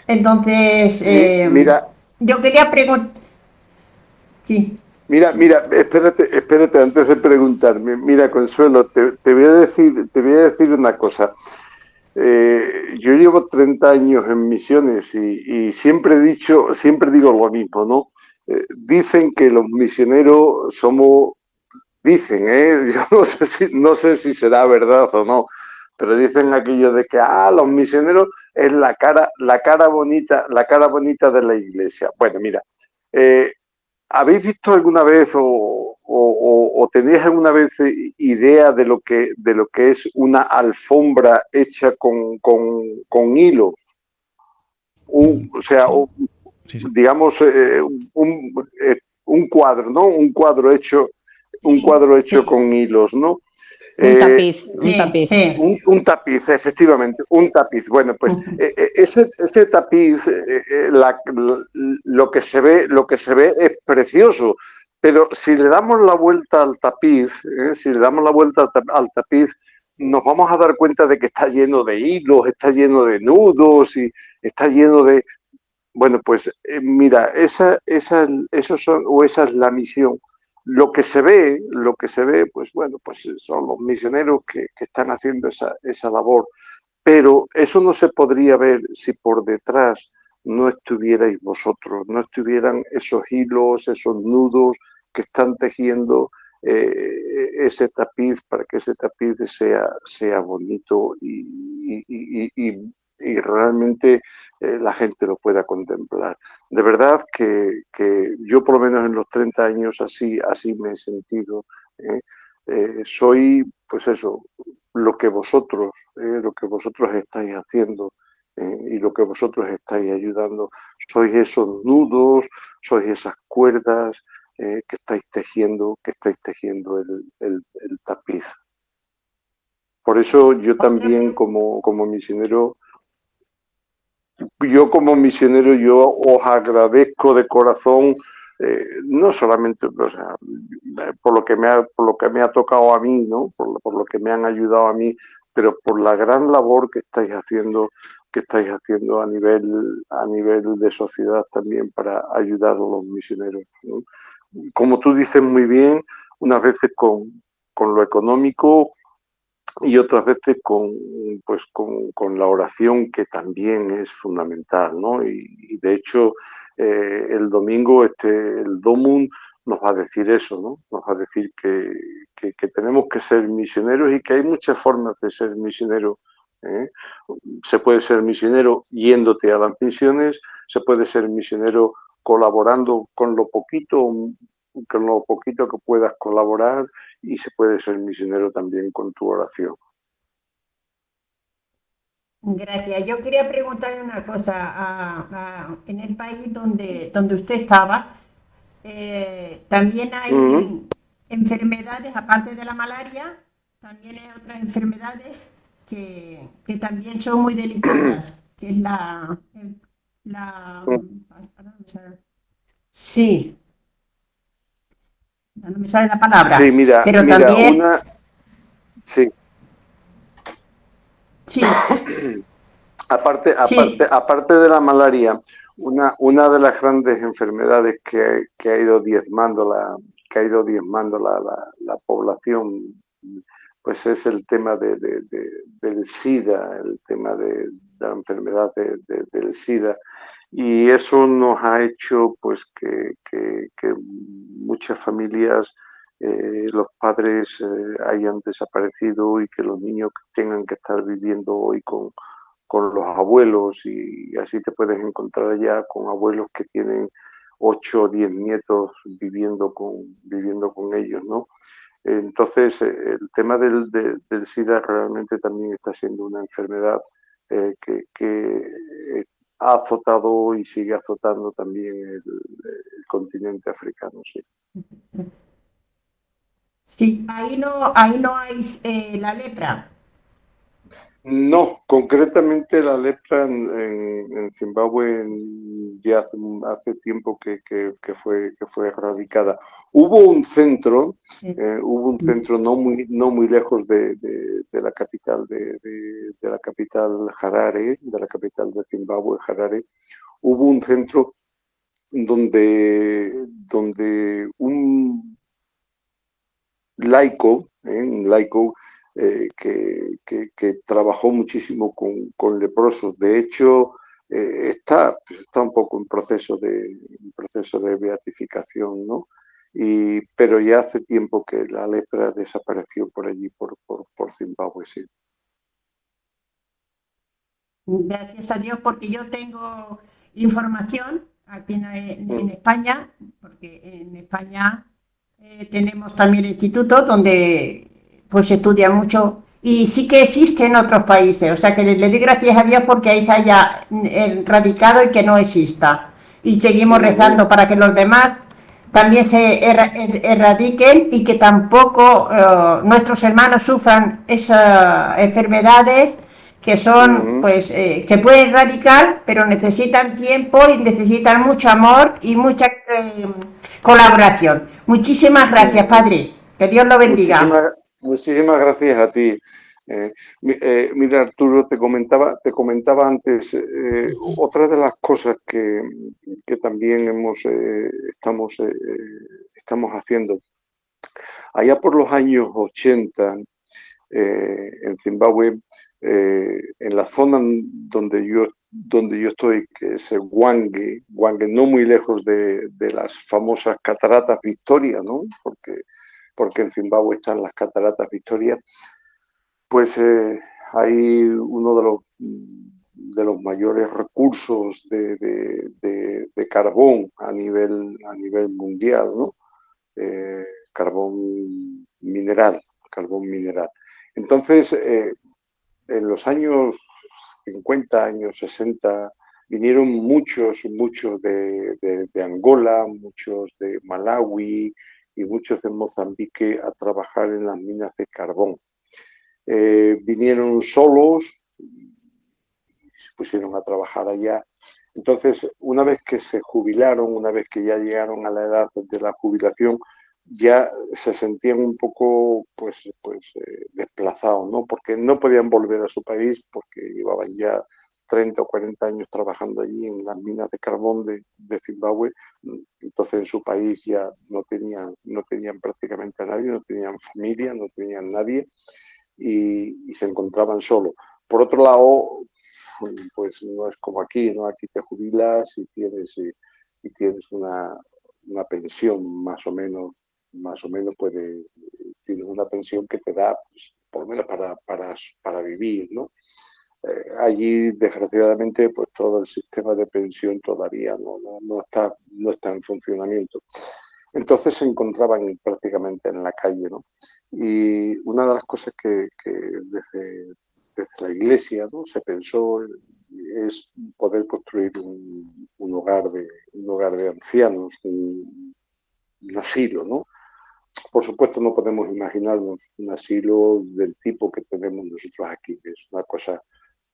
C: Entonces, eh, mira, yo quería preguntar.
B: Sí. Mira, mira, espérate, espérate antes de preguntarme. Mira, Consuelo, te, voy a decir, te voy a decir una cosa. eh, yo llevo 30 años en misiones y, siempre he dicho, siempre digo lo mismo, ¿no? Eh, dicen que los misioneros somos, dicen, ¿eh? yo no sé, si, no sé si será verdad o no, pero dicen aquello de que, ah, los misioneros es la cara, la cara bonita, la cara bonita de la iglesia. Bueno, mira, eh, ¿habéis visto alguna vez o, o, tenéis alguna vez idea de lo que, de lo que es una alfombra hecha con, con, hilo? o sea, digamos, eh, un, eh, un, cuadro, ¿no? Un cuadro hecho, un cuadro hecho con hilos, ¿no?
D: Un eh, tapiz, un tapiz.
B: Un, tapiz, efectivamente, un tapiz. Bueno, pues eh, eh, ese, ese, tapiz, lo, que se ve, lo que se ve es precioso, pero si le damos la vuelta al tapiz, si le damos la vuelta al tapiz, nos vamos a dar cuenta de que está lleno de hilos, está lleno de nudos y está lleno de... Bueno, pues mira, esa, esa, eso son, o esa es la misión lo que se ve, lo que se ve, pues bueno, pues son los misioneros que, están haciendo esa, esa labor, pero eso no se podría ver si por detrás no estuvierais vosotros, no estuvieran esos hilos, esos nudos que están tejiendo eh, ese tapiz para que ese tapiz sea, sea bonito y realmente eh, la gente lo pueda contemplar. De verdad que, yo por lo menos en los 30 años así, así me he sentido. ¿eh? Eh, soy, pues eso, lo que vosotros, lo que vosotros estáis haciendo y lo que vosotros estáis ayudando. Sois esos nudos, sois esas cuerdas que estáis tejiendo, que estáis tejiendo el, el tapiz. Por eso yo también como, como misionero yo como misionero, yo os agradezco de corazón, eh, no solamente por, lo que me ha, por lo que me ha tocado a mí, ¿no? Por, por, lo que me han ayudado a mí, pero por la gran labor que estáis haciendo que estáis haciendo a nivel a nivel de sociedad también para ayudar a los misioneros. Como tú dices muy bien, unas veces con, con lo económico, y otras veces con, pues, con, la oración que también es fundamental, ¿no? Y, de hecho eh, el domingo este, el Domun nos va a decir eso, ¿no? Nos va a decir que, que, tenemos que ser misioneros y que hay muchas formas de ser misionero. ¿eh? Se puede ser misionero yéndote a las misiones, se puede ser misionero colaborando con lo poquito, con lo poquito que puedas colaborar y se puede ser misionero también con tu oración.
C: Gracias. Yo quería preguntarle una cosa. en el país donde, donde usted estaba, eh, también hay enfermedades, aparte de la malaria, también hay otras enfermedades que, también son muy delicadas, que es la... la sí, no me sale la palabra.
B: Sí, mira, pero también... una... Sí.
C: Sí.
B: aparte, aparte, aparte de la malaria, una, una de las grandes enfermedades que, que ha ido diezmando la, que ha ido diezmando la, la, población, pues es el tema de, del SIDA, el tema de, la enfermedad del SIDA. Y eso nos ha hecho pues que, muchas familias, eh, los padres eh, hayan desaparecido y que los niños tengan que estar viviendo hoy con, los abuelos y así te puedes encontrar ya con abuelos que tienen 8 o 10 nietos viviendo con, viviendo con ellos, ¿no? Entonces, eh, el tema del, del, SIDA realmente también está siendo una enfermedad que, que, ha azotado y sigue azotando también el, continente africano. Sí.
C: ahí no, ahí no hay eh, la lepra.
B: No, concretamente la lepra en, Zimbabue ya hace, tiempo que, fue, que fue erradicada. Hubo un centro, eh, hubo un centro no muy, no muy lejos de, la capital de, la capital Harare, de la capital de Zimbabue, Harare. Hubo un centro donde, donde un laico, eh, un laico eh, que, trabajó muchísimo con, leprosos. De hecho, eh, está, pues está un poco en proceso de, proceso de beatificación, ¿no? Y, pero ya hace tiempo que la lepra desapareció por allí, por, por, Zimbabue, sí.
C: Gracias a Dios, porque yo tengo información aquí en, mm. España, porque en España eh, tenemos también institutos donde pues se estudia mucho y sí que existe en otros países, o sea que le, doy gracias a Dios porque ahí se haya erradicado y que no exista. Y seguimos rezando para que los demás también se erradiquen y que tampoco eh, nuestros hermanos sufran esas enfermedades que son, pues, eh, se pueden erradicar, pero necesitan tiempo y necesitan mucho amor y mucha eh, colaboración. Muchísimas gracias, Padre. Que Dios lo bendiga.
B: Muchísimas, gracias a ti. Eh, mira, Arturo, te comentaba, te comentaba antes, otra de las cosas que, que también hemos, estamos, estamos haciendo. Allá por los años 80, en Zimbabue, eh, en la zona donde yo, donde yo estoy, que es Wange, Wange no muy lejos de, las famosas cataratas Victoria, ¿no? Porque, porque en Zimbabue están las cataratas Victoria, pues eh, hay uno de los, de los mayores recursos de, de, carbón a nivel, a nivel mundial, ¿no? Eh, carbón mineral, carbón mineral. Entonces, en los años 50, años 60, vinieron muchos, muchos de, Angola, muchos de Malawi y muchos de Mozambique a trabajar en las minas de carbón. Eh, vinieron solos y se pusieron a trabajar allá. Entonces, una vez que se jubilaron, una vez que ya llegaron a la edad de la jubilación, ya se sentían un poco pues, pues eh, desplazados, ¿no? Porque no podían volver a su país porque llevaban ya 30 o 40 años trabajando allí en las minas de carbón de, de Zimbabue, entonces en su país ya no tenían, no tenían prácticamente a nadie, no tenían familia, no tenían nadie y, se encontraban solos. Por otro lado, pues no es como aquí, ¿no? Aquí te jubilas y tienes, y, tienes una, una pensión más o menos más o menos puede, tienes una pensión que te da, pues, por lo menos para, para, para vivir, ¿no? Allí, desgraciadamente, pues todo el sistema de pensión todavía no, no, está, no está en funcionamiento. Entonces se encontraban prácticamente en la calle, ¿no? Y una de las cosas que, desde, desde, la iglesia ¿no? se pensó es poder construir un, hogar, de, un hogar de ancianos, un, un asilo, ¿no? por supuesto no podemos imaginarnos un asilo del tipo que tenemos nosotros aquí, es una cosa,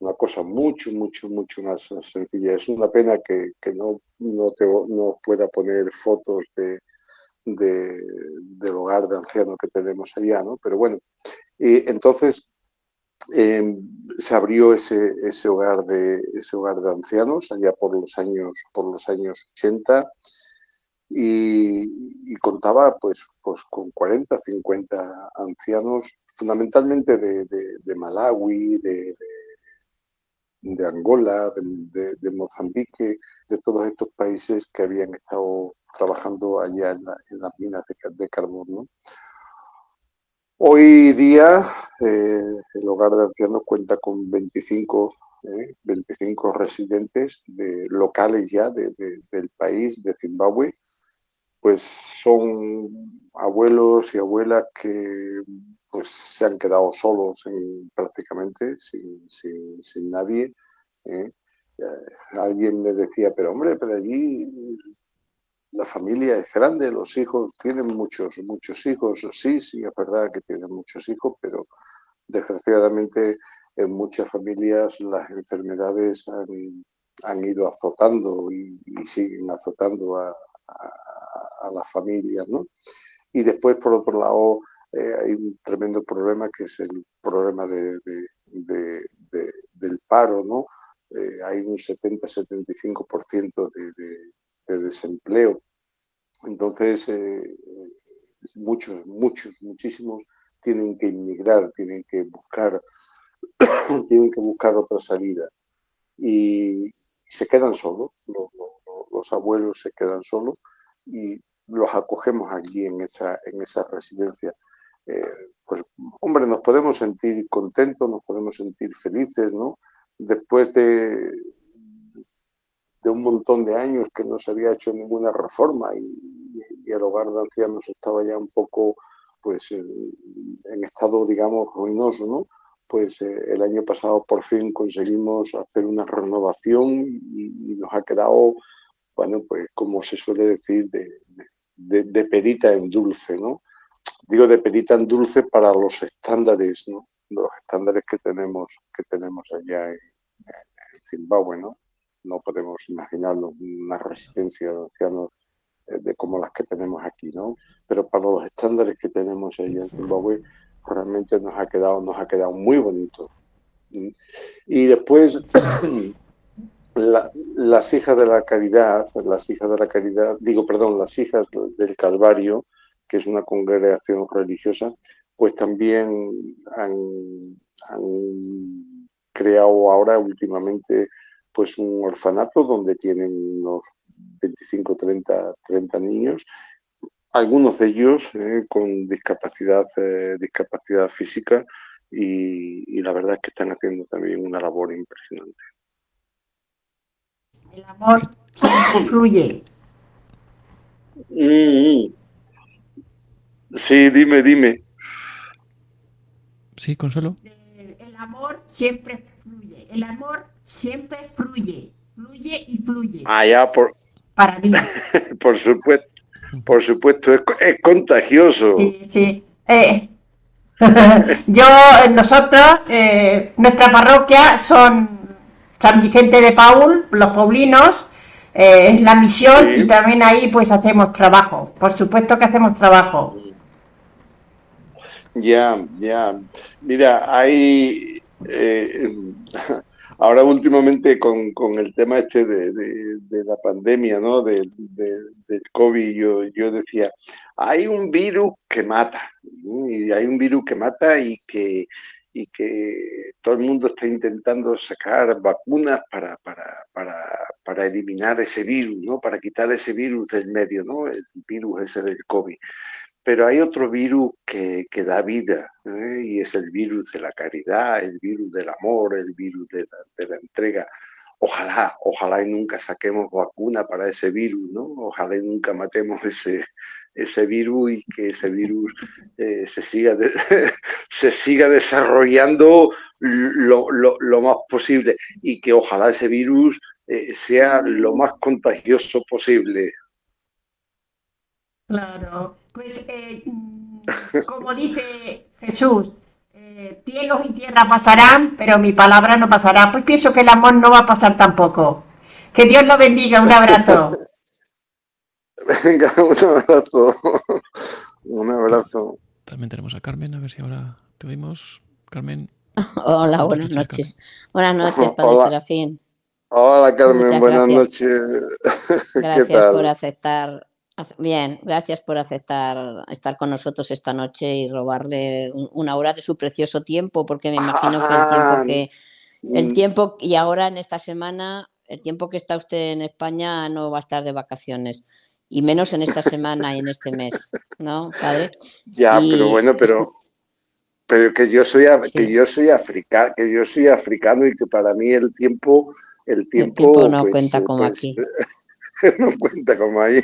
B: una cosa mucho, mucho, mucho más sencilla. Es una pena que, no, no, te, no pueda poner fotos de, del hogar de ancianos que tenemos allá, ¿no? Pero bueno, y entonces em, se abrió ese, ese, hogar de, ese hogar de ancianos allá por los años, por los años 80 y, contaba pues, pues con 40, 50 ancianos, fundamentalmente de, de, Malawi, de, de Angola, de, Mozambique, de todos estos países que habían estado trabajando allá en, las minas de, carbón. Hoy día eh, el hogar de ancianos cuenta con 25, 25 eh, residentes de, locales ya del país, de Zimbabue, pues son abuelos y abuelas que pues se han quedado solos prácticamente, sin, nadie. ¿eh? Eh, alguien me decía, pero hombre, pero allí la familia es grande, los hijos tienen muchos, muchos hijos. Sí, sí, es verdad que tienen muchos hijos, pero desgraciadamente en muchas familias las enfermedades han, ido azotando y, siguen azotando a, a las familias, ¿no? Y después, por otro lado, eh, hay un tremendo problema que es el problema de, del paro, ¿no? Eh, hay un 70-75% de, desempleo. Entonces, eh, muchos, muchos, muchísimos tienen que inmigrar, tienen que buscar, tienen que buscar otra salida. Y, se quedan solos, los, abuelos se quedan solos y los acogemos aquí en esa, en esa residencia. Eh, pues, hombre, nos podemos sentir contentos, nos podemos sentir felices, ¿no? Después de, de un montón de años que no se había hecho ninguna reforma y, el hogar de ancianos estaba ya un poco pues en, estado digamos ruinoso no pues eh, el año pasado por fin conseguimos hacer una renovación y, nos ha quedado bueno pues como se suele decir de, perita en dulce no digo de perita en dulce para los estándares no los estándares que tenemos que tenemos allá en, en Zimbabue no no podemos imaginarnos una resistencia de ancianos eh, de como las que tenemos aquí, ¿no? Pero para los estándares que tenemos ahí en Zimbabue, realmente nos ha quedado, nos ha quedado muy bonito. Y después, las hijas de la caridad, las hijas de la caridad, digo, perdón, las hijas del Calvario, que es una congregación religiosa, pues también han, han creado ahora últimamente pues un orfanato donde tienen unos 25, 30, 30 niños, algunos de ellos eh, con discapacidad, eh, discapacidad física y, la verdad es que están haciendo también una labor impresionante.
C: El amor fluye.
B: Mm-hmm. Sí, dime, dime.
A: Sí, Consuelo.
C: El amor siempre fluye. El amor siempre fluye, fluye y fluye.
B: Ah, ya, por...
C: Para mí.
B: por supuesto, por supuesto, es, contagioso.
C: Sí, sí. Eh, yo, nosotros, eh, nuestra parroquia son San Vicente de Paul, los Paulinos, eh, es la misión y también ahí pues hacemos trabajo. Por supuesto que hacemos trabajo.
B: Ya, ya. Mira, hay... Ahora últimamente con, el tema este de, la pandemia, ¿no? del COVID, yo, yo decía, hay un virus que mata, y hay un virus que mata y que, y que todo el mundo está intentando sacar vacunas para, para, para, para, eliminar ese virus, ¿no? para quitar ese virus del medio, ¿no? el virus ese del COVID. Pero hay otro virus que, da vida, ¿eh? y es el virus de la caridad, el virus del amor, el virus de la, entrega. Ojalá, ojalá y nunca saquemos vacuna para ese virus, ¿no? Ojalá y nunca matemos ese, ese virus y que ese virus eh, se, siga se siga desarrollando lo, más posible y que ojalá ese virus eh, sea lo más contagioso posible.
C: Claro, pues eh, como dice Jesús, eh, cielos y tierra pasarán, pero mi palabra no pasará. Pues pienso que el amor no va a pasar tampoco. Que Dios lo bendiga, un abrazo.
B: Venga, un abrazo. Un abrazo.
A: También tenemos a Carmen, a ver si ahora te oímos. Carmen.
D: Hola, buenas noches. Buenas noches, Padre Serafín.
B: Hola, Carmen, buenas noches.
D: Gracias por aceptar Bien, gracias por aceptar estar con nosotros esta noche y robarle una hora de su precioso tiempo, porque me imagino que el tiempo que el mm. tiempo y ahora en esta semana, el tiempo que está usted en España no va a estar de vacaciones y menos en esta semana y en este mes, ¿no, padre?
B: Ya, pero bueno, pero pero que yo soy que yo soy africano, que yo soy africano y que para mí el tiempo el tiempo,
D: no pues, cuenta como pues, aquí.
B: no cuenta como ahí.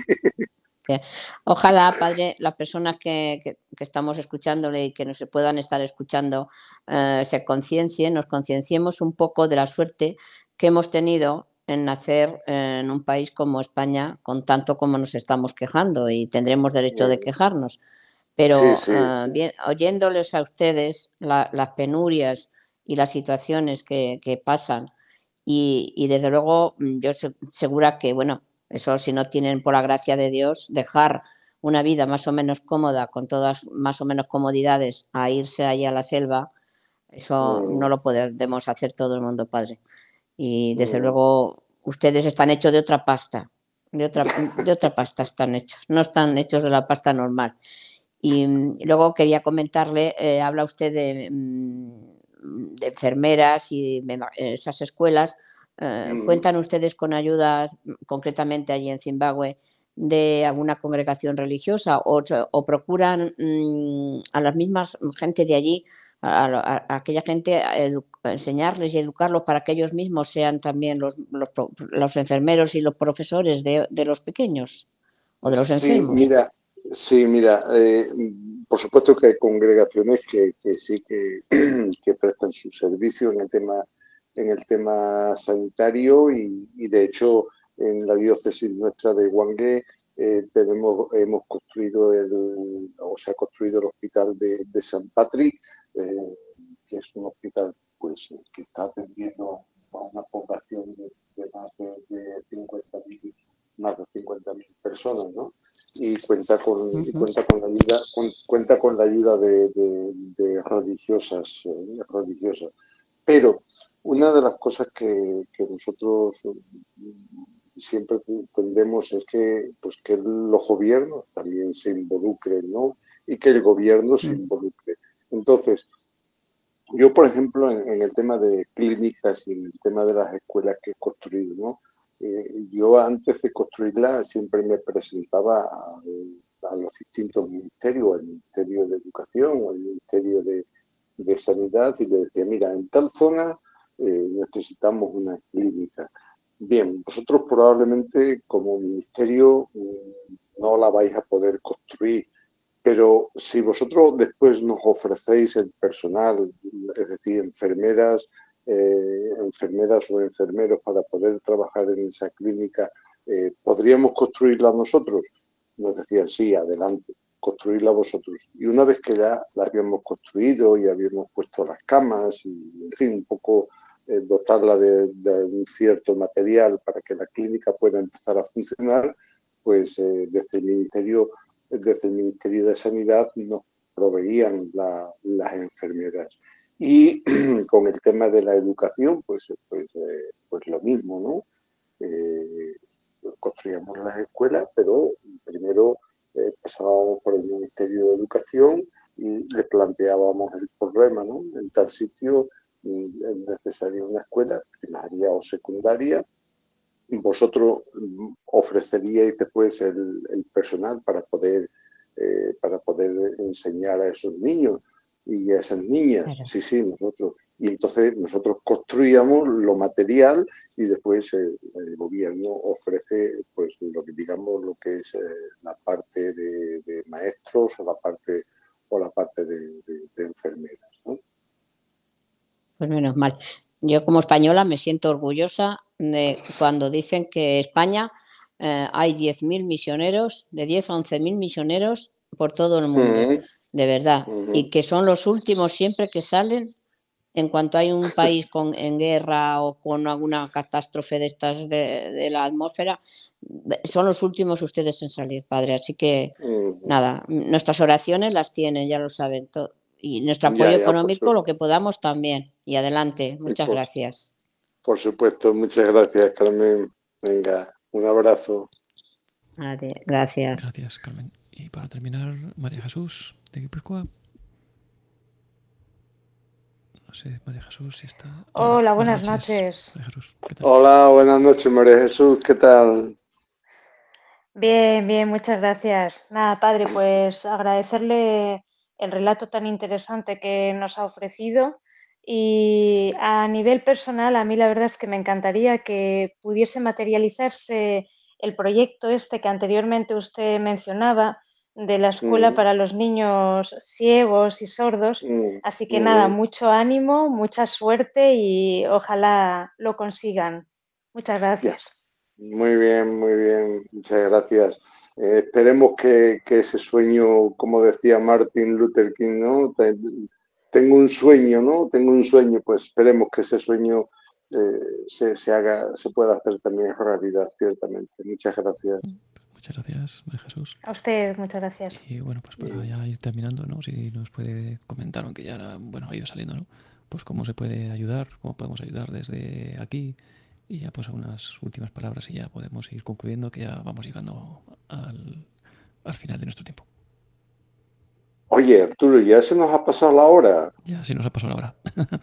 D: Ojalá, Padre, las personas que, estamos escuchándole y que nos puedan estar escuchando eh, se conciencien, nos concienciemos un poco de la suerte que hemos tenido en nacer en un país como España, con tanto como nos estamos quejando y tendremos derecho de quejarnos. Pero eh, oyéndoles a ustedes las penurias y las situaciones que, pasan, y, y, desde luego yo segura que, bueno, eso si no tienen por la gracia de Dios dejar una vida más o menos cómoda, con todas más o menos comodidades, a irse ahí a la selva, eso mm. no lo podemos hacer todo el mundo, padre. Y desde luego ustedes están hechos de otra pasta, de otra, de otra pasta están hechos, no están hechos de la pasta normal. Y, mm, luego quería comentarle, eh, habla usted de, mm, de, enfermeras y esas escuelas. Eh, mm. ¿Cuentan ustedes con ayudas, concretamente allí en Zimbabue, de alguna congregación religiosa o, procuran a las mismas gente de allí, a, aquella gente, enseñarles y educarlos para que ellos mismos sean también los, los, enfermeros y los profesores de, de, los pequeños o de los enfermos?
B: Mira, Sí, mira, eh, por supuesto que hay congregaciones que, sí que, prestan su servicio en el tema, en el tema sanitario y, de hecho en la diócesis nuestra de Huangue eh, tenemos, hemos construido el, o se ha construido el hospital de, San Patrick, eh, que es un hospital pues que está atendiendo a una población de, más de, de 50.000 más de 50.000 personas, ¿no? y cuenta con, cuenta con la ayuda, cuenta con la ayuda de, religiosas, eh, religiosas. Pero una de las cosas que, nosotros siempre tendemos es que, pues, que los gobiernos también se involucren, ¿no? Y que el gobierno se involucre. Entonces, yo, por ejemplo, en, en, el tema de clínicas y en el tema de las escuelas que he construido, ¿no? Eh, yo antes de construirla siempre me presentaba a, los distintos ministerios, al Ministerio de Educación o al Ministerio de, Sanidad y le decía, mira, en tal zona eh, necesitamos una clínica. Bien, vosotros probablemente como ministerio mm, no la vais a poder construir, pero si vosotros después nos ofrecéis el personal, es decir, enfermeras, eh, enfermeras o enfermeros para poder trabajar en esa clínica, eh, ¿podríamos construirla nosotros? Nos decían, sí, adelante, construirla vosotros. Y una vez que ya la habíamos construido y habíamos puesto las camas y, en fin, un poco eh, dotarla de, un cierto material para que la clínica pueda empezar a funcionar, pues desde el Ministerio desde el Ministerio de Sanidad nos proveían las enfermeras. Y con el tema de la educación, pues, pues, eh, pues lo mismo, ¿no? Eh, construíamos las escuelas, pero primero eh, pasábamos por el Ministerio de Educación y le planteábamos el problema, ¿no? En tal sitio es necesaria una escuela primaria o secundaria. Vosotros mm, ofreceríais después el, el personal para poder, para poder enseñar a esos niños y a esas niñas. Sí, sí, nosotros. Y entonces nosotros construíamos lo material y después el, gobierno ofrece, pues, lo que digamos, lo que es eh, la parte de, maestros o la parte o la parte de, enfermeras.
D: Pues menos mal. Yo como española me siento orgullosa de cuando dicen que España eh, hay 10.000 misioneros, de 10 a 11.000 misioneros por todo el mundo de verdad, y que son los últimos siempre que salen en cuanto hay un país con, en guerra o con alguna catástrofe de estas de, la atmósfera, son los últimos ustedes en salir, padre. Así que nada, nuestras oraciones las tienen, ya lo saben. todo y nuestro apoyo económico, lo que podamos también. Y adelante, muchas gracias.
B: Por supuesto, muchas gracias, Carmen. Venga, un abrazo.
D: gracias.
A: Gracias, Carmen. Y para terminar, María Jesús. No sé, María Jesús, si está.
E: Hola, buenas, noches.
B: Hola, buenas noches, María Jesús, ¿qué tal?
E: Bien, bien, muchas gracias. Nada, padre, pues agradecerle el relato tan interesante que nos ha ofrecido. Y a nivel personal, a mí la verdad es que me encantaría que pudiese materializarse el proyecto este que anteriormente usted mencionaba, de la escuela mm. para los niños ciegos y sordos. Mm, Así que nada, mucho ánimo, mucha suerte y ojalá lo consigan. Muchas gracias.
B: Muy bien, muy bien, muchas gracias. Eh, esperemos que, ese sueño, como decía Martin Luther King, ¿no? Tengo un sueño, ¿no? Tengo un sueño, pues esperemos que ese sueño eh, se, se, haga, se pueda hacer también realidad, ciertamente. Muchas gracias.
A: Muchas gracias, María Jesús.
E: A usted, muchas gracias.
A: Y bueno, pues para ya ir terminando, ¿no? Si nos puede comentar, aunque ya bueno, ha ido saliendo, ¿no? Pues cómo se puede ayudar, cómo podemos ayudar desde aquí y ya pues unas últimas palabras y ya podemos ir concluyendo que ya vamos llegando al, al final de nuestro tiempo.
B: Oye, Arturo, ya se nos ha pasado la hora.
A: Ya se nos ha pasado la hora.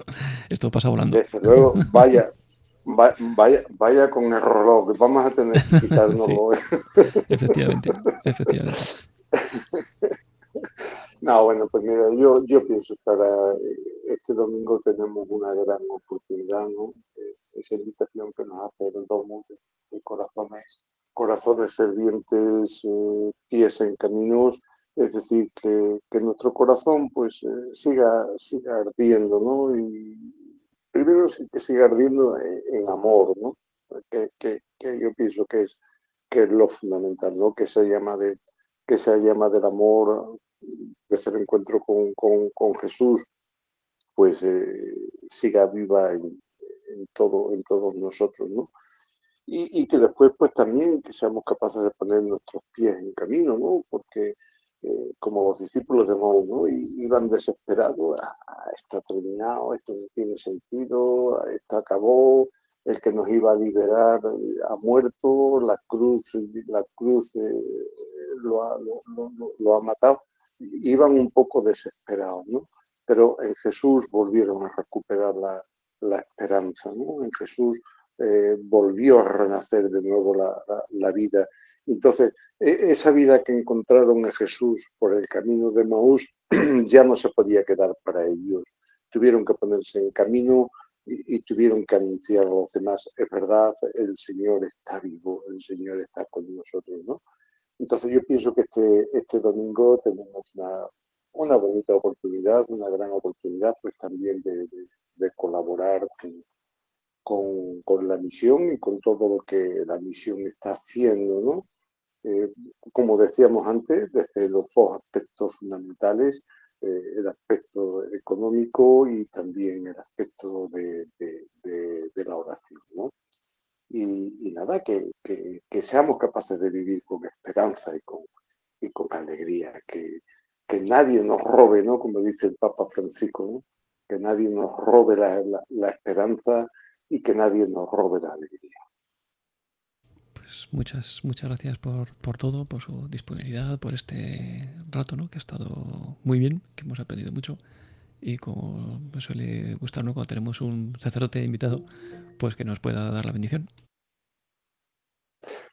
A: Esto pasa volando.
B: Desde luego, vaya, vaya, vaya con el reloj, vamos a tener que quitárnoslo.
A: efectivamente, efectivamente.
B: No, bueno, pues mira, yo, yo pienso que para este domingo tenemos una gran oportunidad, ¿no? Eh, esa invitación que nos hace el domo de, corazones, corazones fervientes, eh, pies en caminos, es decir, que, nuestro corazón pues eh, siga, siga ardiendo, ¿no? Y primero que siga ardiendo en, amor, ¿no? Que, yo pienso que es, que es lo fundamental, ¿no? Que se llama de que se llama del amor, de ese encuentro con, con, Jesús, pues eh, siga viva en, todo, en todos nosotros, ¿no? Y, que después, pues también que seamos capaces de poner nuestros pies en camino, ¿no? Porque eh, como los discípulos de Maús, ¿no? Iban desesperados, ah, esto ha terminado, esto no tiene sentido, esto acabó, el que nos iba a liberar ha muerto, la cruz, la cruz eh, lo, ha, lo, ha, matado. Iban un poco desesperados, ¿no? Pero en Jesús volvieron a recuperar la, esperanza. En Jesús volvió a renacer de nuevo la, vida entonces, e, esa vida que encontraron a Jesús por el camino de Maús ya no se podía quedar para ellos. Tuvieron que ponerse en camino y, tuvieron que anunciar a los demás, es verdad, el Señor está vivo, el Señor está con nosotros, ¿no? Entonces yo pienso que este, este domingo tenemos una, una bonita oportunidad, una gran oportunidad, pues también de, de, colaborar con, con, la misión y con todo lo que la misión está haciendo, ¿no? Eh, como decíamos antes, desde los dos aspectos fundamentales, eh, el aspecto económico y también el aspecto de, la oración. ¿no? Y, nada, que, que, seamos capaces de vivir con esperanza y con, y con alegría, que, que nadie nos robe, ¿no? como dice el Papa Francisco, ¿no? que nadie nos robe la, la esperanza y que nadie nos robe la alegría.
A: Pues muchas, muchas gracias por, por, todo, por su disponibilidad, por este rato, ¿no? Que ha estado muy bien, que hemos aprendido mucho. Y como me suele gustarnos cuando tenemos un sacerdote invitado, pues que nos pueda dar la bendición.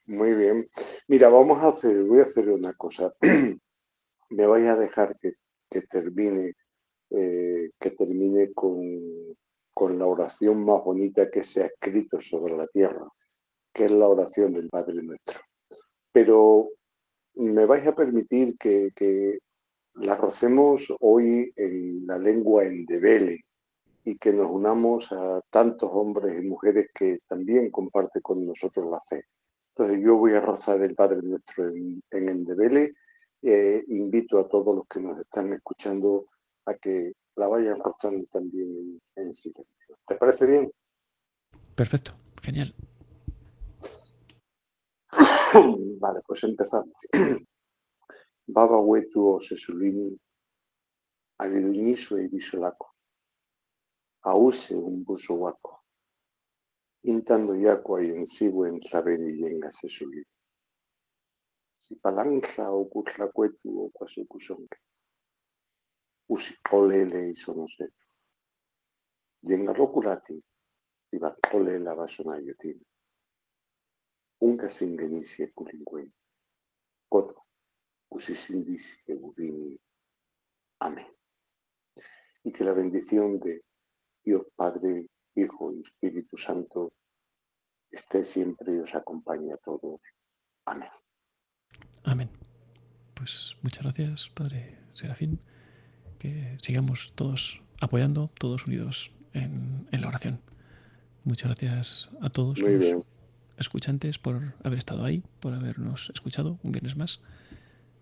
B: Muy bien. Mira, vamos a hacer, voy a hacer una cosa. me vais a dejar que, que termine, eh, que termine con, con la oración más bonita que se ha escrito sobre la tierra que es la oración del Padre Nuestro. Pero me vais a permitir que, la rocemos hoy en la lengua endebele y que nos unamos a tantos hombres y mujeres que también comparten con nosotros la fe. Entonces yo voy a rozar el Padre Nuestro en, en endebele. Eh, invito a todos los que nos están escuchando a que la vayan rozando también en silencio. ¿Te parece bien?
A: Perfecto, genial.
B: vale, pues empezamos. Baba wetu o sesulini, e bisolako. Ause un buso wako. Intando yako ay encibo en sabeni yenga sesulini. Si palanja o kutlakuetu o kwasukusonke. Usi kolele y sonosetu. Yenga rokulati, si va kolela basonayotina unga singanisie kulingweni kodwa usisindise ubini. Amén. Y que la bendición de Dios Padre, Hijo y Espíritu Santo esté siempre y os acompañe a todos. Amén.
A: Amén. Pues muchas gracias, Padre Serafín. Que sigamos todos apoyando, todos unidos en, la oración. Muchas gracias a todos.
B: Muy bien
A: escuchantes por haber estado ahí, por habernos escuchado un viernes más.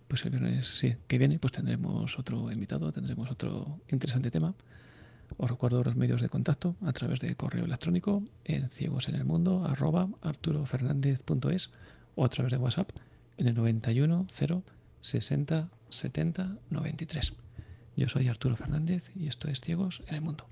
A: Pues el viernes que viene pues tendremos otro invitado, tendremos otro interesante tema. Os recuerdo los medios de contacto a través de correo electrónico en ciegosenelmundo arroba arturofernandez.es o a través de WhatsApp en el 91 0 60 70 93. Yo soy Arturo Fernández y esto es Ciegos en el Mundo.